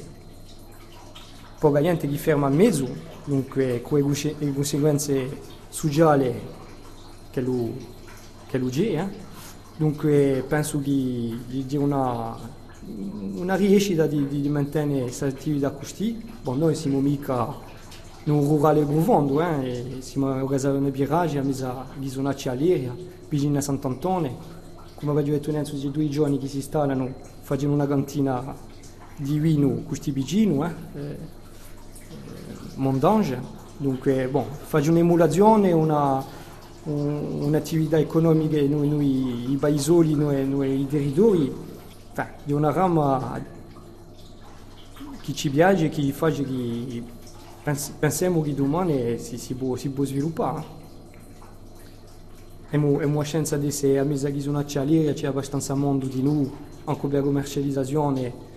poca gente gli ferma a mezzo, dunque con le conseguenze sociali che lui, che lui c'è. Eh? Dunque penso che di una, una riuscita di, di, mantenere questa attività così. Bon, noi siamo mica non rurale profondo, eh? siamo organizzati in virage, a di zona Cialeria, vicino a Sant'Antone. Come avevo detto innanzi, due giorni che si installano facendo una cantina di vino questi vicino, eh? eh, Mondange. Dunque, bon, faccio un'emulazione, una, un'attività economica noi, noi i paesoli, noi, noi i territori, cioè, di una rama che ci piace, che fa che pens- pensiamo che domani si, si, può, si può sviluppare. È una scienza di se a mesa che sono accialiere c'è abbastanza mondo di noi, anche per la commercializzazione.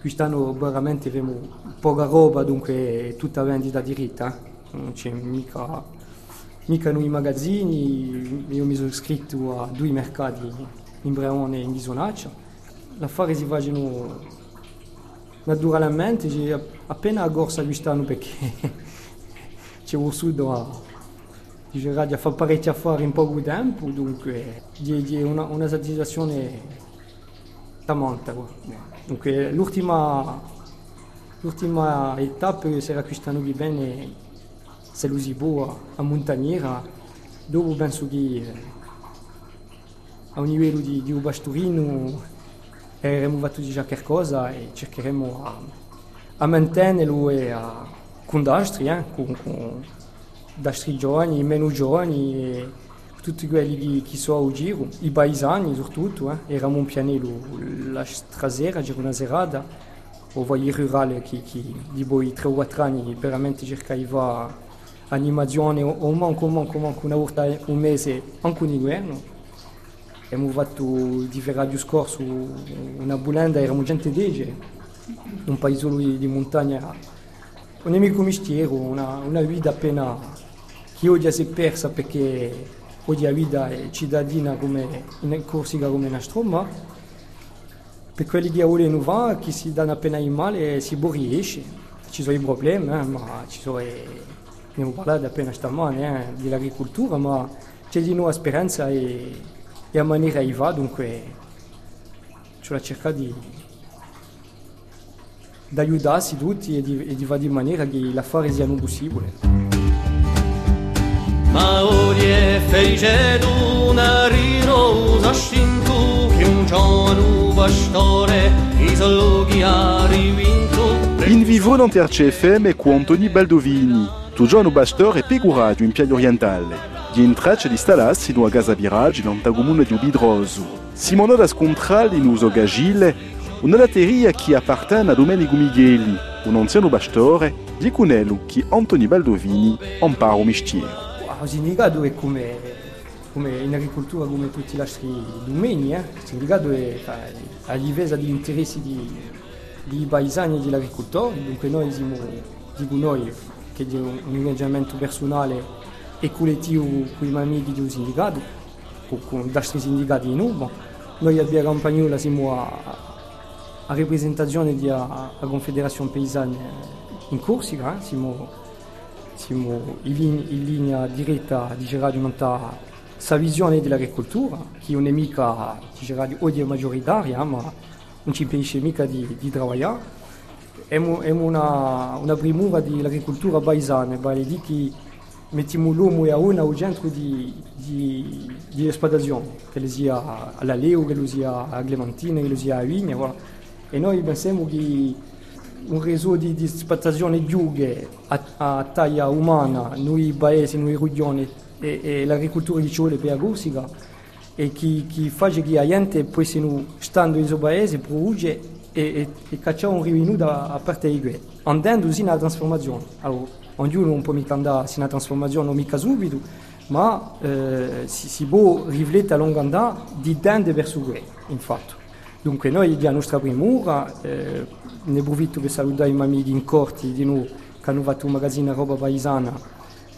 Quest'anno veramente abbiamo poca roba, dunque tutta vendita diretta, non c'è mica mica noi magazzini, io mi sono iscritto a due mercati in Breone e in Ghisonaccia. L'affare si fa naturalmente, appena a corsa quest'anno perché c'è vissuto a, diciamo, a fare parecchi affari in poco tempo, dunque è una, una soddisfazione tamanta. Dunque l'ultima, l'ultima tappa sarà quest'anno che viene se lo si può a montagniera, dopo penso che a un livello di, di Ubasturino avremo fatto già qualcosa e cercheremo a, a mantenerlo e a condastri, eh, con, con dastri giovani, meno giovani e tutti quelli che, sono a giro, i paesani soprattutto, eh, eravamo un pianello la strasera, c'era una serata, o vai rurale che, che di voi tre o quattro anni veramente cercava animazione o manco, manco, manco una volta un mese anche in inverno. Abbiamo fatto di radio scorso una bulanda, eravamo gente dege, un paesolo di montagna, un nemico mistero, una, una vita appena che oggi si è persa perché oggi la vita è cittadina come in Corsica come in Stroma, per quelli che vogliono va, che si danno appena in male, si riesce. Ci sono i problemi, eh, ma ci sono abbiamo parlato appena stamane eh, dell'agricoltura, ma c'è di nuova speranza e, e a maniera i va, dunque c'è la cerca di, di aiutarsi tutti e di, e di fare in maniera che l'affare sia non possibile. Ma ora è felice una rirosa scinto che un giorno pastore i sologhi ha rivinto. In vivo non TRCFM con Antoni Baldovini. Tugiano Bastor e Peguraggio in Piaglia Orientale. Di entraccia di Stalas in una casa virage in Antagomune di Ubidrosu. Simona da scontrali in uso gagile, una latteria che appartiene a Domenico Micheli, un anziano bastore, di Cunello che Antoni Baldovini impara un mestiere. Il sindacato è come, come in agricoltura come tutti gli altri domeni, eh? il sindacato è a difesa degli interessi di, di paesani e degli agricoltori, dunque noi siamo, dico noi, che è un, un ingaggiamento personale e collettivo con i amici di un sindacato, con, con altri sindicati in Uba. Noi abbiamo Campagnola siamo a, a rappresentazione della Confederazione Paesana in Corsica, eh? siamo, siamo in, in, linea diretta di Radio Nanta sa visione dell'agricoltura, che è un'amica di Radio oggi è maggioritaria, ma non ci impedisce mica di, di lavorare Abbiamo una, una primura dell'agricoltura paesana, vale di che mettiamo l'uomo e a una al centro di, di, di esplotazione, che sia alla Leo, che sia a Clementina, che sia a Vigna. Voilà. E noi pensiamo che un reso di, di esplotazione giughe a, a taglia umana, noi paesi, noi regioni, e, e l'agricoltura di Ciole per la Corsica, e che, che fa che la gente poi se stando in questo paese produce e, e, cacciamo un rivenu da a parte di andando sì nella trasformazione. Allora, ognuno non può mica andare in una trasformazione, non mica subito, ma eh, si, si, può riflettere a lungo andare di tende verso qui, infatti. Dunque noi la nostra primura, eh, ne approfitto per salutare i amici in corti di noi che hanno fatto un magazzino roba paesana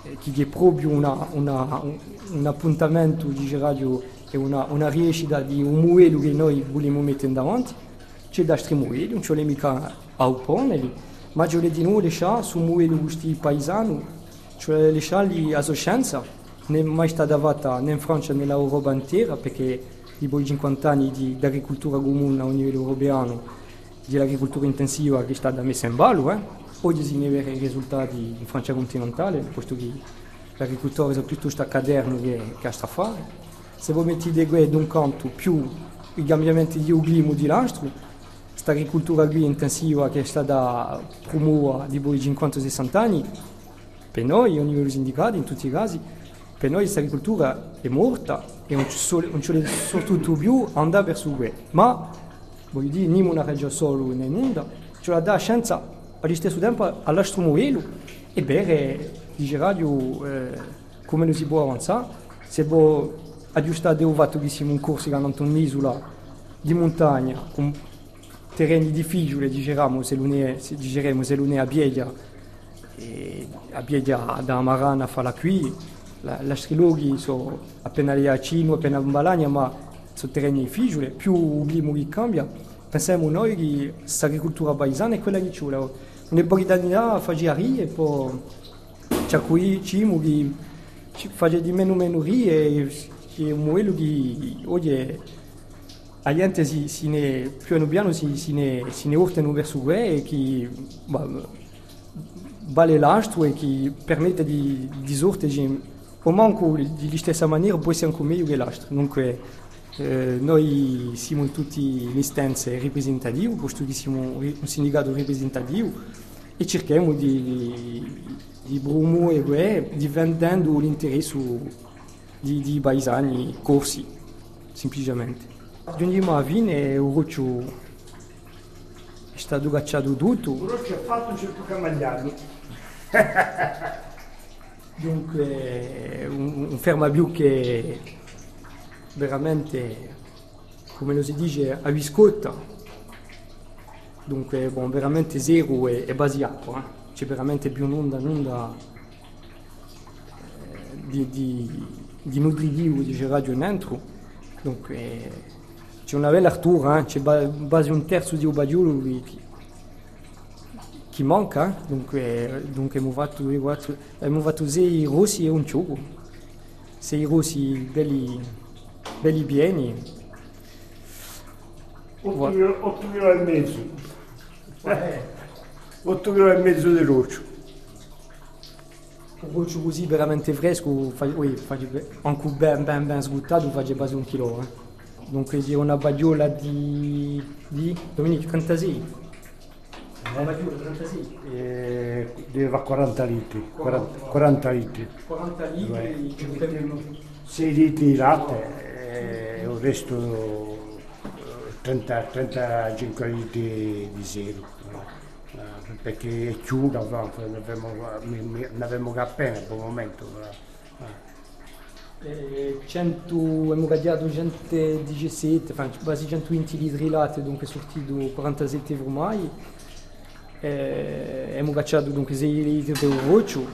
eh, che è proprio una, una, un, un, appuntamento di radio e una, una riuscita di un modello che noi vogliamo mettere davanti c'è da stremueli, non c'è mica a opponere, ma c'è di noi lasciare su mueli gusti paesani, cioè lasciarli a scienza, non è mai stata data né in Francia né l'Europa intera, perché dopo i 50 anni di, di agricoltura comune a livello europeo, dell'agricoltura intensiva che è stata messa in ballo, eh? oggi si vede i risultati in Francia continentale, posto che l'agricoltore è piuttosto a caderno che, che a fare. Se voi mettete da un canto più i cambiamenti di clima di l'astro, questa agricoltura qui intensiva che è stata promuova dopo i 50-60 anni, per noi, a livello sindicato, in tutti i casi, per noi questa agricoltura è morta e non c'è soprattutto più andare verso questo. Ma, voglio dire, non una regione solo in onda, ce la dà scienza allo stesso tempo all'astro modello e bene, dice radio, eh, come lo si può avanzare, se può aggiustare un fatto che in corso che hanno un'isola di montagna con terreni difficili, diciamo, se non è, se non è a Bieglia, e a Bieglia da Marana fa la qui, la, la striloghi sono appena lì a Cino, appena a Balagna, ma sono terreni difficili, più il che cambia, pensiamo noi che questa agricoltura paesana è quella che c'è. Un po' di anni fa faceva e poi c'è qui Cimo che faceva di meno meno ri e che un modello che oggi la gente si, si ne, piano piano si, si, ne, si ne urtano verso questo e che bah, vale l'astro e che permette di, di sorteggi o manco di stessa maniera può essere anche meglio che l'astro. Dunque eh, noi siamo tutti un'istanza rappresentativa, posto che siamo un sindacato rappresentativo e cerchiamo di, di promuovere difendendo l'interesse di, di paesani corsi, semplicemente. Giungiamo a fine e il roccio è stato cacciato tutto. Il roccio è fatto, c'è più camagliato. Dunque un, un fermapiù che veramente, come lo si dice, a viscotta. Dunque bon, veramente zero e, e basato. Eh? C'è veramente più un'onda, un'onda eh, di, di, di nutritivo, dice radio dentro. Dunque c'è una bella artura, eh? c'è quasi un terzo di Obadiolo che, che manca, dunque, dunque abbiamo fatto, sei rossi e un ciugo, sei rossi belli, belli pieni. 8 kg e mezzo. Eh. 8 kg e mezzo di roccio. Un roccio così veramente fresco, fa, oui, fa, anche ben, ben, ben sbuttato, fa quasi un chilo. Eh. Dunque una bagiola di, di Domenico Cantasì. Una bagiola 36. Eh, deve 40 litri. 40, 40 litri. 40 litri. Beh, 6 litri di latte e il resto 30, 35 litri di zero. Perché è chiusa, ne abbiamo appena per il momento. Eh, 100, abbiamo radiato 117, enfin, quasi 120 litri di latte, dunque sortito 47 ormai. Eh, cacciato dunque 6 litri di roccio,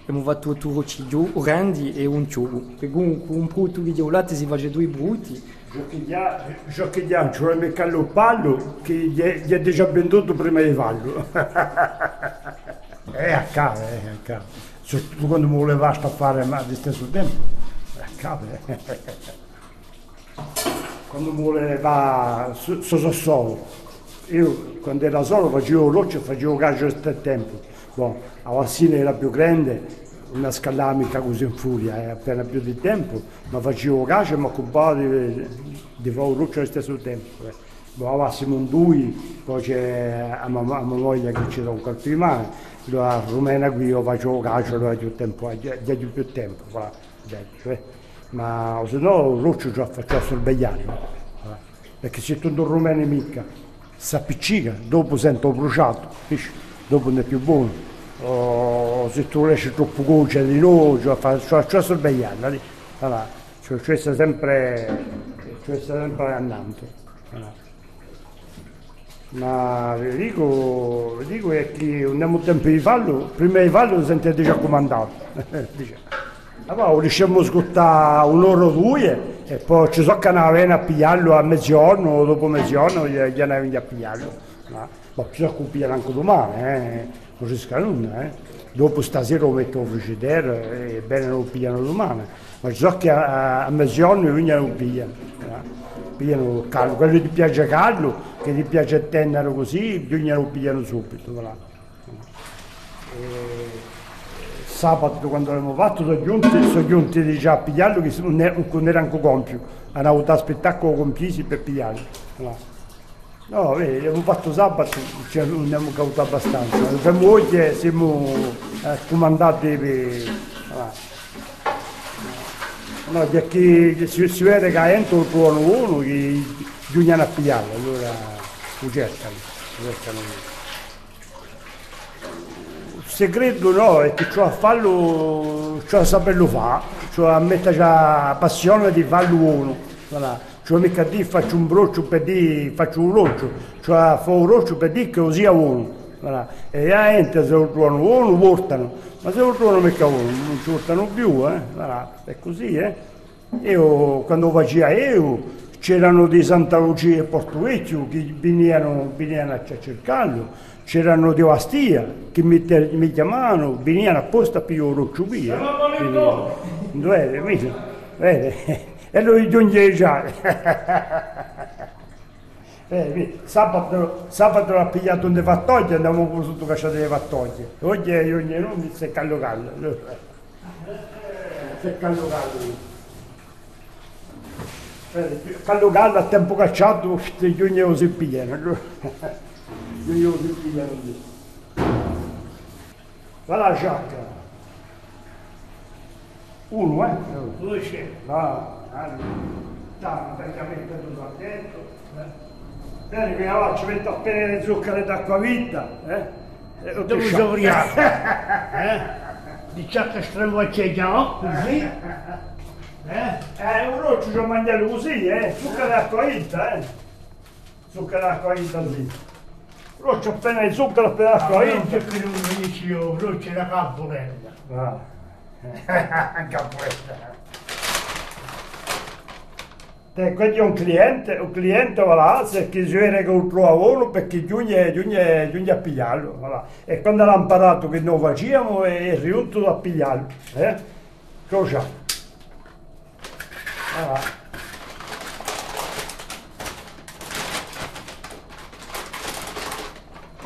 abbiamo fatto 8 rocci grandi e un ciugo. Per comunque un brutto di latte si faceva due brutti. Giochigliano, cioè il pallo che gli è, già venduto prima di fallo. è a casa, è a casa. Soprattutto quando mi voleva a fare ma allo stesso tempo. Cavolo. Quando vuole va so, so solo. Io quando era solo facevo roccia, facevo calcio a tempo. Bon, alla fine era più grande, una scalamica così in furia, eh, appena più di tempo, ma facevo calcio e mi occupavo di, di fare roccia allo stesso tempo. Eh. Bon, avessimo un due, poi c'è a mia, a moglie che c'era un colpo di mano, la rumena qui io facevo calcio, non più tempo, già più tempo, fa, cioè ma se no roccio già faccia sorvegliare, perché se tu non rumeni mica, si appiccica, dopo sento bruciato, capisci? dopo non è più buono, o se tu lasci troppo goccia di noi, già faccia sorvegliare, allora, cioè, cioè sta sempre, cioè sempre andando. Ma vi dico, vi dico è che andiamo a tempo di fallo, prima di fallo sentite già comandato. Allora, riusciamo a scottare un'ora o due e poi ci so che ne avevano a pigliarlo a mezzogiorno o dopo mezzogiorno gli, avevano a pigliarlo. No? Ma ci so che pigliano anche domani, eh? così scanuta. Eh? Dopo stasera lo metto in frigidaire e bene lo pigliano domani. Ma ci so che a, a mezzogiorno non lo pigliano. No? Pigliano caldo, quello che ti piace caldo, che ti piace tendere così, bisogna lo pigliano subito. Voilà. E sabato quando abbiamo fatto sono giunti, sono giunti già a pigliarlo che non era, non era ancora compio, hanno avuto spettacolo compisi per pigliarlo. No, no vedi, abbiamo fatto sabato, cioè, non abbiamo cavuto abbastanza, per moglie siamo eh, comandati per... No, perché si, si vede che entro il tuono uno che bisogna pigliarlo, allora lo cercano, lo cercano segreto no, è che ciò a farlo, ciò a saperlo fare, cioè a mettere già passione di farlo uno. Voilà. Cioè mica di faccio un broccio per dire faccio un roccio, cioè fa un roccio per dire che sia uno. Voilà. E la gente se lo trovano uno portano, ma se lo trovano mica uno, non ci portano più, eh? voilà. è così. Eh? Io quando facevo io c'erano di Santa Lucia e Porto Vecchio che venivano, venivano a cercarlo c'erano di Ostia che mi, mi chiamavano, venivano apposta per io roccio via. Vede, vede, vede, e lui giunge già. Eh, sabato, sabato l'ha pigliato un fattoggio e andavamo sotto cacciate le fattoglie. Oggi è ogni si è callo callo. Si è callo callo. Callo callo a tempo cacciato, ogni si pigliano gli anni. Va la giacca. Uno, eh? Due c'è. Va, allora. praticamente tutto attento. Eh. Bene, che là ci metto appena le zucchero d'acqua vitta, eh? E Dove sovriamo? eh? Di ciacca stremoceggiamo, così. Eh? Eh, un roccio ci ho mangiato così, eh? Zucchero d'acqua vitta, eh? Zucchero d'acqua vitta così. Roccia appena il zucchero appena l'acqua io. Non c'è più un vicio, roccia la camporella. Ah. camporella. Te, quello è un cliente, un cliente voilà, se che viene con il lavoro perché giugno, giugno, giugno a pigliarlo. Voilà. E quando l'ha imparato che noi facciamo è riunto a pigliarlo. Eh? Cosa? Voilà.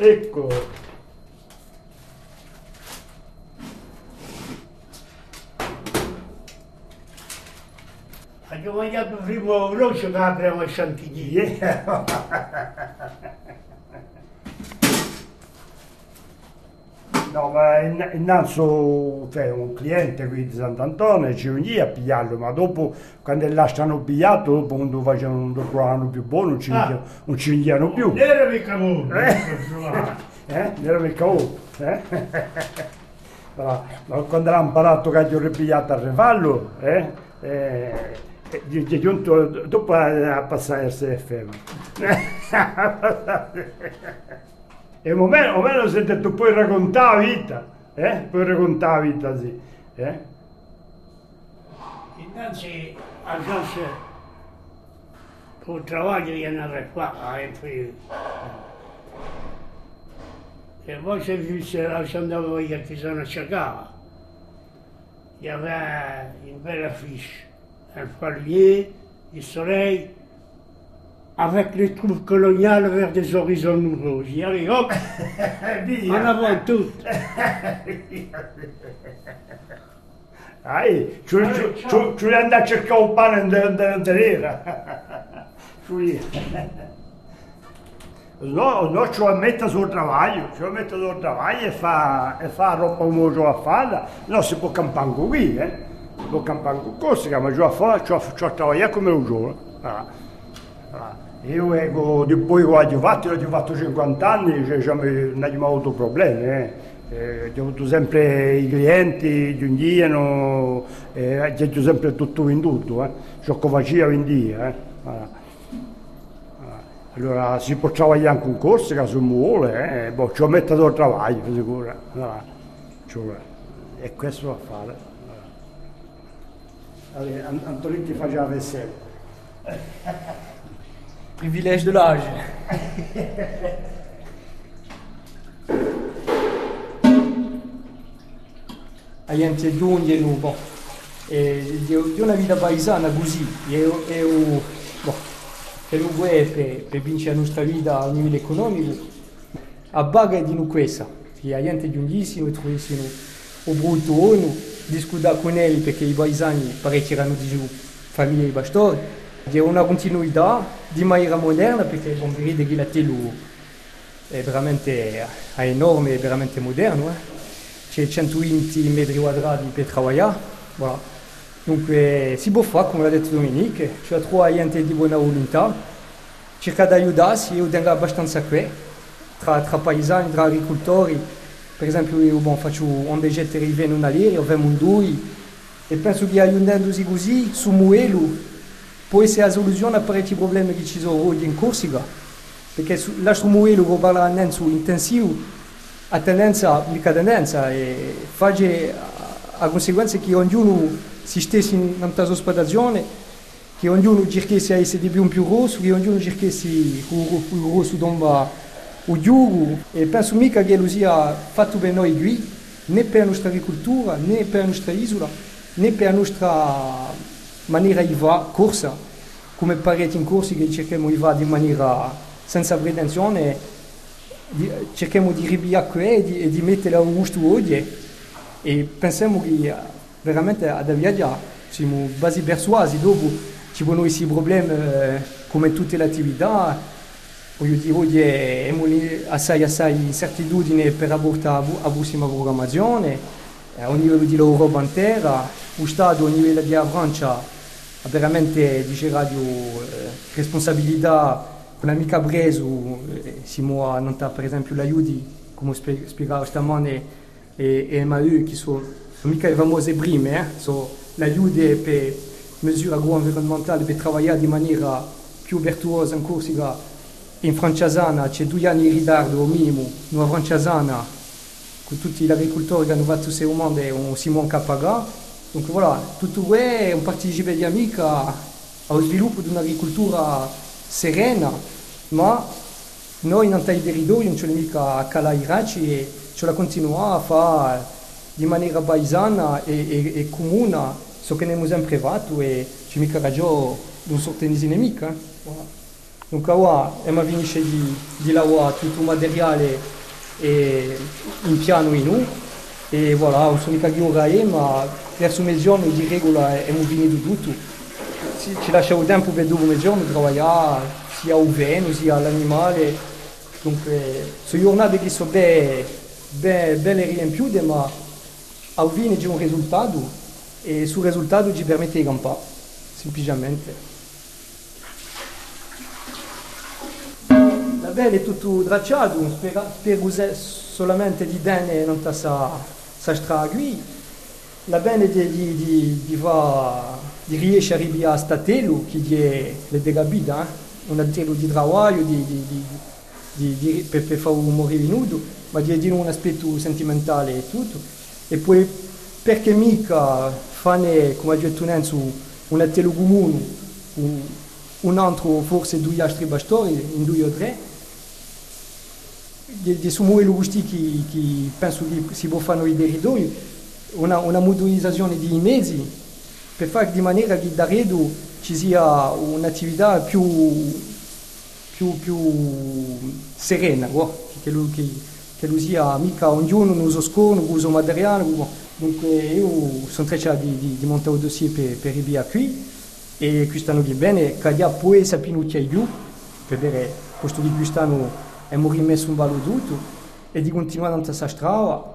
Ecco. Abbiamo mangiato prima un roccio che apriamo a Chantilly. No, ma innanzi cioè, un cliente qui di Sant'Antonio ci venì a pigliarlo, ma dopo quando lasciano pigliato, dopo quando facevano un trovavano più buono, non ci, ah. non ci venivano più. Non era mica uno. Eh? eh? Non era mica uno. Eh? ma quando l'ha imparato che gli ho ripigliato a rifarlo, eh? eh dopo a passare il SFM. E o meno, si è detto puoi raccontare la vita, eh? Puoi raccontare la vita, sì. Eh? Innanzi a casa col travaglio viene a qua e poi e poi se, andavo io che sono a Ciacava il y avait une belle affiche un palmier, il soleil avec les troupes coloniales vers des horizons nouveaux. J'y allais, hop, en avant tout. Ai, ci, ci, ci, ci andare a cercare un pane intero. No, no, ci mettere sul travaglio, ci mettere sul travaglio e fa, e fa roba come ci a farla. No, si può campare qui, eh. Si può campare qui, ma ci a fare, ci a lavorare come un giorno. Ah. Ah. Io ecco, poi quando ho fatto, ho fatto 50 anni, cioè, cioè, non abbiamo avuto problemi. Eh. Eh, ho avuto sempre i clienti, giungivano, eh, ho sempre tutto venduto, eh. ciò che facevo vendia. Eh. Ah. Allora si può lavorare anche un corso si vuole, eh. boh, ci ho messo il lavoro, sicuro. Allora, cioè, e questo va a fare. Allez, Antonio ti faceva vaisselle. Privilège de l'âge. a gente giunge nu, boh, e di, di una vita paesana così, e, e, boh, per un per, per vincere la nostra vita a livello economico, a baga di nu questa, che a gente giungissimo e trovissimo o brutto uno, discutere con lei perché i paesani parecchi erano di giù, famiglie di pastori, di una continuità di maniera moderna perché bon, vedete che la telu è veramente è enorme, è veramente moderno. Eh? C'è 120 metri quadrati per lavorare. Voilà. Dunque si può fare, come l'ha detto Dominique, c'è trovare gente di buona volontà, cerca di aiutarsi, io tengo abbastanza qui, tra, tra paesani, tra agricoltori. Per esempio io bon, faccio un degetto riviene una lira, io vengo un due, e penso che aiutandosi così, su Muelo, può essere la soluzione a parecchi problemi che ci sono oggi in Corsica, perché Muelo, che parla su intensivo, a tendenza, mica tendenza, e fa a conseguenza che ognuno si stesse in una ospitazione, che ognuno cercasse di essere più, più rosso, che ognuno cercasse il rosso dove o giugo, e penso mica che lo sia fatto per noi qui, né per la nostra agricoltura, né per la nostra isola, né per la nostra maniera di va corsa, come parecchi in corsi che cerchiamo di fare in maniera senza pretensione, cerchiamo di ribiare e di, di mettere a gusto oggi e pensiamo che veramente ad viaggiare siamo quasi persuasi. Dopo ci sono questi problemi eh, come tutte le attività. Voglio dire oggi abbiamo assai assai incertitudine per apportare la prossima programmazione eh, a livello di Europa intera lo Stato a livello di Francia ha veramente dice radio eh, responsabilità con mica preso eh, siamo a non per esempio l'aiuti come spiegavo stamane e, e MAU che sono mica le famose prime eh? sono l'aiuto per misure agroenvironnementali per lavorare in maniera più virtuosa in Corsica in Franciasana c'è due anni di ritardo al minimo in Franciasana con tutti gli agricoltori che hanno fatto questo mondo e un Simon Capaga donc voilà tutto questo è un partecipe di amica allo sviluppo di un'agricoltura serena ma noi non tai deridoio non l'ho mica a calare i racci e ce la continuiamo a fare di maniera paesana e, e, e comune, so che ne abbiamo sempre fatto e ci mica ragione di un sorta di nemica. Eh? Dunque ora abbiamo finisce di, di lavorare tutto il materiale e, in piano in U e voilà, non sono mica è, ma verso mezzogiorno di regola abbiamo finito tutto. Ci, ci lasciamo tempo per due mezzogiorno lavorare sia o vento sia l'animale. Dunque, sono giornate che sono belle, belle, belle riempiute, ma alla fine c'è un risultato e sul risultato ci permette di campare, semplicemente. La è tutto tracciato, spero, solamente di bene non sa, sa stragui. La bene di, di, di, va, di riesce a arrivare a Statello, che è le degabida, eh? un altro di lavoro per, per fare un morire nudo, ma di un aspetto sentimentale e tutto. E poi perché mica fare, come ha detto Nenzo, un altro comune, un, un altro forse due altri bastori, in due o tre, di, di sumuove gusti che, che penso che si può fare i deridoi, una, una modernizzazione di mezzi per fare di maniera che da redo ci sia un'attività più, più, più serena, oh, che, lui, che, che lui sia mica ognuno uso scorno, uso materiale. Oh. Dunque io sono trecciato di, di, di montare un dossier per, per arrivare qui e quest'anno che bene, che poi sapere che più, per vedere questo di quest'anno è rimesso un valore tutto e di continuare a questa strada,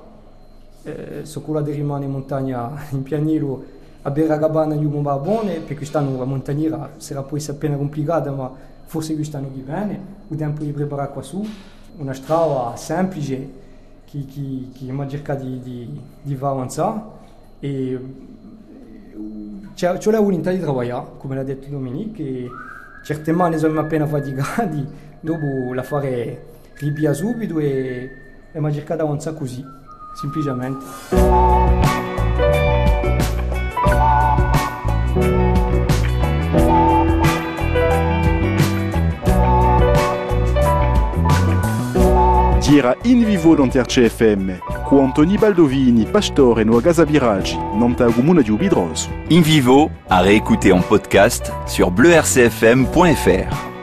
so quella di rimanere in montagna in pianiro a Beragabana gli uomo va bene, perché quest'anno la montagniera sarà poi appena complicata, ma forse quest'anno che viene, il tempo di preparare qua su, una strada semplice che, che, che abbiamo cercato di, di, di far avanzare. E c'è, la volontà di lavorare, come l'ha detto Dominique, e certe mani sono appena faticati, dopo la fare ripia subito e abbiamo cercato di avanzare così, Simplesmente. Dira in vivo dell'RCFM, con Antoni Baldovini, Pastore e Noagasa Viraggi, Nantagumuna di Ubidroso. In vivo, a réécouter en podcast sur bleurcfm.fr.